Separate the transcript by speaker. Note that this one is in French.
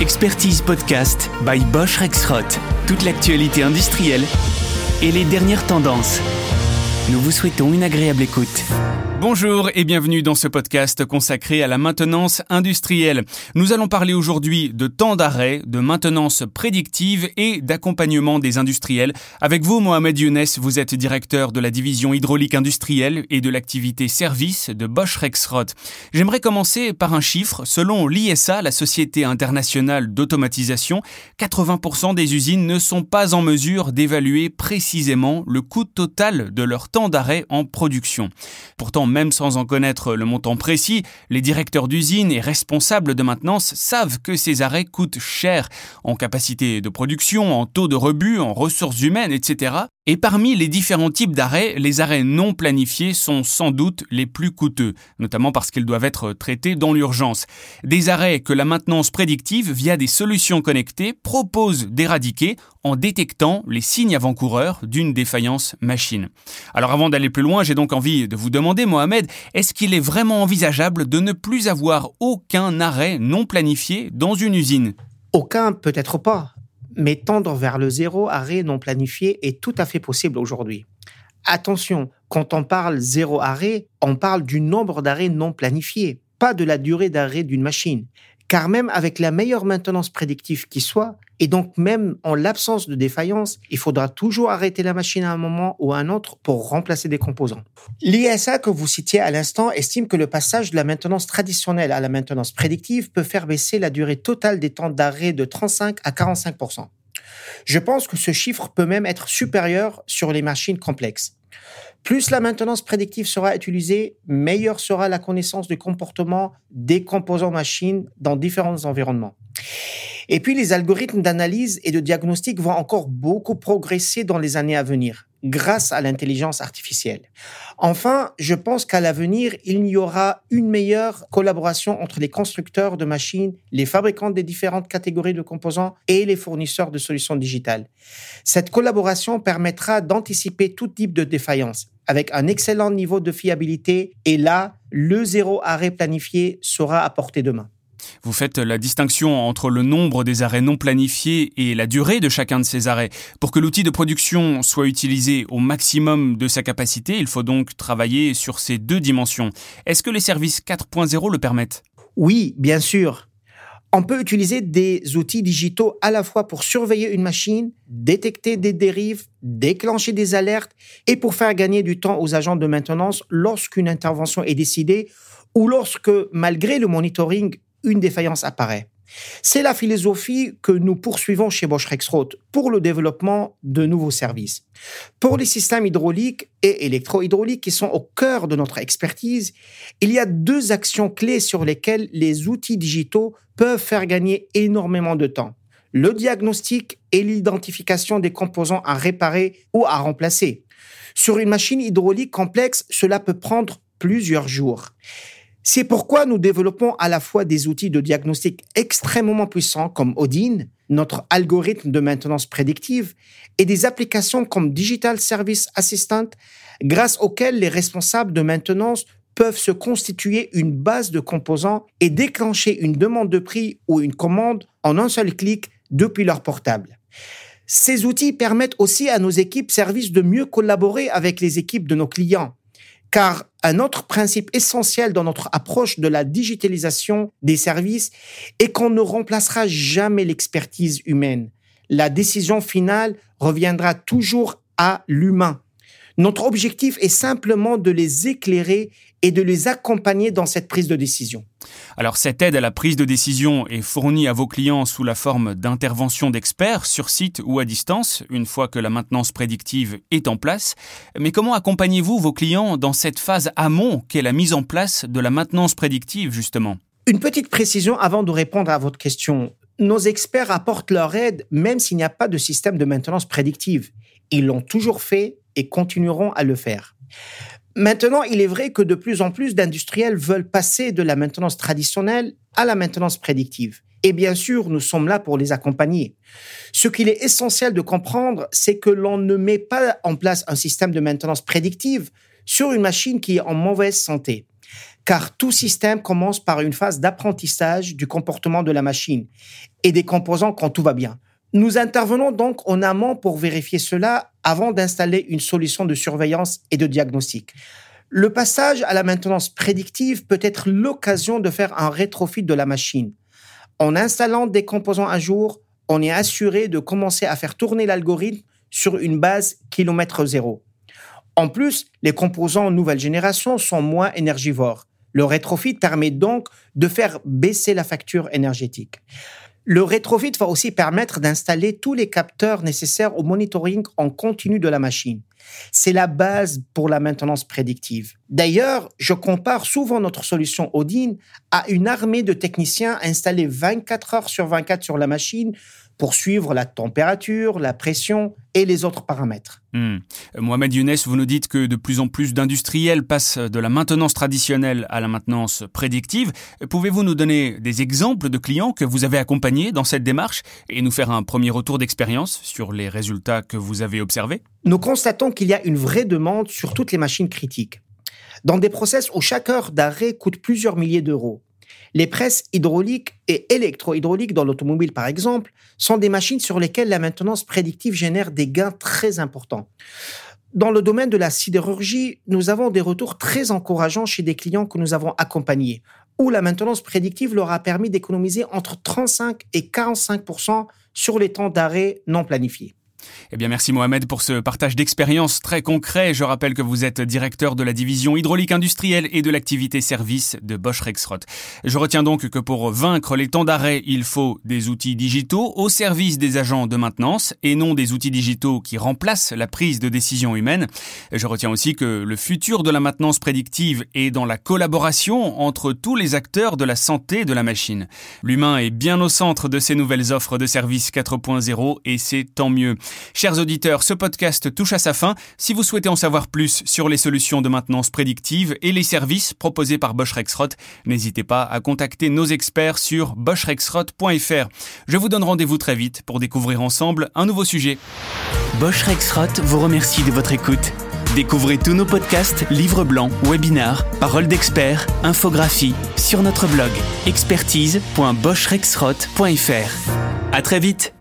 Speaker 1: Expertise Podcast by Bosch Rexroth. Toute l'actualité industrielle et les dernières tendances. Nous vous souhaitons une agréable écoute.
Speaker 2: Bonjour et bienvenue dans ce podcast consacré à la maintenance industrielle. Nous allons parler aujourd'hui de temps d'arrêt, de maintenance prédictive et d'accompagnement des industriels. Avec vous, Mohamed Younes, vous êtes directeur de la division hydraulique industrielle et de l'activité service de Bosch Rexroth. J'aimerais commencer par un chiffre. Selon l'ISA, la Société internationale d'automatisation, 80% des usines ne sont pas en mesure d'évaluer précisément le coût total de leur temps d'arrêt en production. Pourtant, même sans en connaître le montant précis, les directeurs d'usines et responsables de maintenance savent que ces arrêts coûtent cher en capacité de production, en taux de rebut, en ressources humaines, etc. Et parmi les différents types d'arrêts, les arrêts non planifiés sont sans doute les plus coûteux, notamment parce qu'ils doivent être traités dans l'urgence. Des arrêts que la maintenance prédictive, via des solutions connectées, propose d'éradiquer en détectant les signes avant-coureurs d'une défaillance machine. Alors avant d'aller plus loin, j'ai donc envie de vous demander, Mohamed, est-ce qu'il est vraiment envisageable de ne plus avoir aucun arrêt non planifié dans une usine?
Speaker 3: Aucun peut-être pas mais tendre vers le zéro arrêt non planifié est tout à fait possible aujourd'hui. Attention, quand on parle zéro arrêt, on parle du nombre d'arrêts non planifiés, pas de la durée d'arrêt d'une machine. Car même avec la meilleure maintenance prédictive qui soit, et donc même en l'absence de défaillance, il faudra toujours arrêter la machine à un moment ou à un autre pour remplacer des composants. L'ISA que vous citiez à l'instant estime que le passage de la maintenance traditionnelle à la maintenance prédictive peut faire baisser la durée totale des temps d'arrêt de 35 à 45% Je pense que ce chiffre peut même être supérieur sur les machines complexes. Plus la maintenance prédictive sera utilisée, meilleure sera la connaissance du comportement des composants machines dans différents environnements. Et puis les algorithmes d'analyse et de diagnostic vont encore beaucoup progresser dans les années à venir grâce à l'intelligence artificielle. Enfin, je pense qu'à l'avenir, il y aura une meilleure collaboration entre les constructeurs de machines, les fabricants des différentes catégories de composants et les fournisseurs de solutions digitales. Cette collaboration permettra d'anticiper tout type de défaillance avec un excellent niveau de fiabilité et là, le zéro arrêt planifié sera apporté demain.
Speaker 2: Vous faites la distinction entre le nombre des arrêts non planifiés et la durée de chacun de ces arrêts. Pour que l'outil de production soit utilisé au maximum de sa capacité, il faut donc travailler sur ces deux dimensions. Est-ce que les services 4.0 le permettent?
Speaker 3: Oui, bien sûr. On peut utiliser des outils digitaux à la fois pour surveiller une machine, détecter des dérives, déclencher des alertes et pour faire gagner du temps aux agents de maintenance lorsqu'une intervention est décidée ou lorsque, malgré le monitoring, une défaillance apparaît. C'est la philosophie que nous poursuivons chez Bosch Rexroth pour le développement de nouveaux services. Pour les systèmes hydrauliques et électro-hydrauliques qui sont au cœur de notre expertise, il y a deux actions clés sur lesquelles les outils digitaux peuvent faire gagner énormément de temps. Le diagnostic et l'identification des composants à réparer ou à remplacer. Sur une machine hydraulique complexe, cela peut prendre plusieurs jours. C'est pourquoi nous développons à la fois des outils de diagnostic extrêmement puissants comme Odin, notre algorithme de maintenance prédictive, et des applications comme Digital Service Assistant, grâce auxquelles les responsables de maintenance peuvent se constituer une base de composants et déclencher une demande de prix ou une commande en un seul clic depuis leur portable. Ces outils permettent aussi à nos équipes services de mieux collaborer avec les équipes de nos clients car un autre principe essentiel dans notre approche de la digitalisation des services est qu'on ne remplacera jamais l'expertise humaine. La décision finale reviendra toujours à l'humain. Notre objectif est simplement de les éclairer et de les accompagner dans cette prise de décision.
Speaker 2: Alors cette aide à la prise de décision est fournie à vos clients sous la forme d'interventions d'experts sur site ou à distance, une fois que la maintenance prédictive est en place. Mais comment accompagnez-vous vos clients dans cette phase amont qu'est la mise en place de la maintenance prédictive justement?
Speaker 3: Une petite précision avant de répondre à votre question. Nos experts apportent leur aide même s'il n'y a pas de système de maintenance prédictive. Ils l'ont toujours fait et continueront à le faire. Maintenant, il est vrai que de plus en plus d'industriels veulent passer de la maintenance traditionnelle à la maintenance prédictive. Et bien sûr, nous sommes là pour les accompagner. Ce qu'il est essentiel de comprendre, c'est que l'on ne met pas en place un système de maintenance prédictive sur une machine qui est en mauvaise santé. car tout système commence par une phase d'apprentissage du comportement de la machine et des composants quand tout va bien. Nous intervenons donc en amont pour vérifier cela avant d'installer une solution de surveillance et de diagnostic. Le passage à la maintenance prédictive peut être l'occasion de faire un rétrofit de la machine. En installant des composants à jour, on est assuré de commencer à faire tourner l'algorithme sur une base kilomètre zéro. En plus, les composants nouvelle génération sont moins énergivores. Le rétrofit permet donc de faire baisser la facture énergétique. Le rétrofit va aussi permettre d'installer tous les capteurs nécessaires au monitoring en continu de la machine. C'est la base pour la maintenance prédictive. D'ailleurs, je compare souvent notre solution Odin à une armée de techniciens installés 24 heures sur 24 sur la machine pour suivre la température, la pression et les autres paramètres.
Speaker 2: Hmm. Mohamed Younes, vous nous dites que de plus en plus d'industriels passent de la maintenance traditionnelle à la maintenance prédictive. Pouvez-vous nous donner des exemples de clients que vous avez accompagnés dans cette démarche et nous faire un premier retour d'expérience sur les résultats que vous avez observés?
Speaker 3: Nous constatons qu'il y a une vraie demande sur toutes les machines critiques. Dans des process où chaque heure d'arrêt coûte plusieurs milliers d'euros, les presses hydrauliques et électro-hydrauliques dans l'automobile, par exemple, sont des machines sur lesquelles la maintenance prédictive génère des gains très importants. Dans le domaine de la sidérurgie, nous avons des retours très encourageants chez des clients que nous avons accompagnés, où la maintenance prédictive leur a permis d'économiser entre 35 et 45% sur les temps d'arrêt non planifiés.
Speaker 2: Eh bien, merci Mohamed pour ce partage d'expérience très concret. Je rappelle que vous êtes directeur de la division hydraulique industrielle et de l'activité service de Bosch Rexroth. Je retiens donc que pour vaincre les temps d'arrêt, il faut des outils digitaux au service des agents de maintenance et non des outils digitaux qui remplacent la prise de décision humaine. Je retiens aussi que le futur de la maintenance prédictive est dans la collaboration entre tous les acteurs de la santé de la machine. L'humain est bien au centre de ces nouvelles offres de services 4.0 et c'est tant mieux. Chers auditeurs, ce podcast touche à sa fin. Si vous souhaitez en savoir plus sur les solutions de maintenance prédictive et les services proposés par Bosch Rexroth, n'hésitez pas à contacter nos experts sur boschrexroth.fr. Je vous donne rendez-vous très vite pour découvrir ensemble un nouveau sujet.
Speaker 1: Bosch Rexroth vous remercie de votre écoute. Découvrez tous nos podcasts, livres blancs, webinars, paroles d'experts, infographies sur notre blog expertise.boschrexroth.fr. À très vite!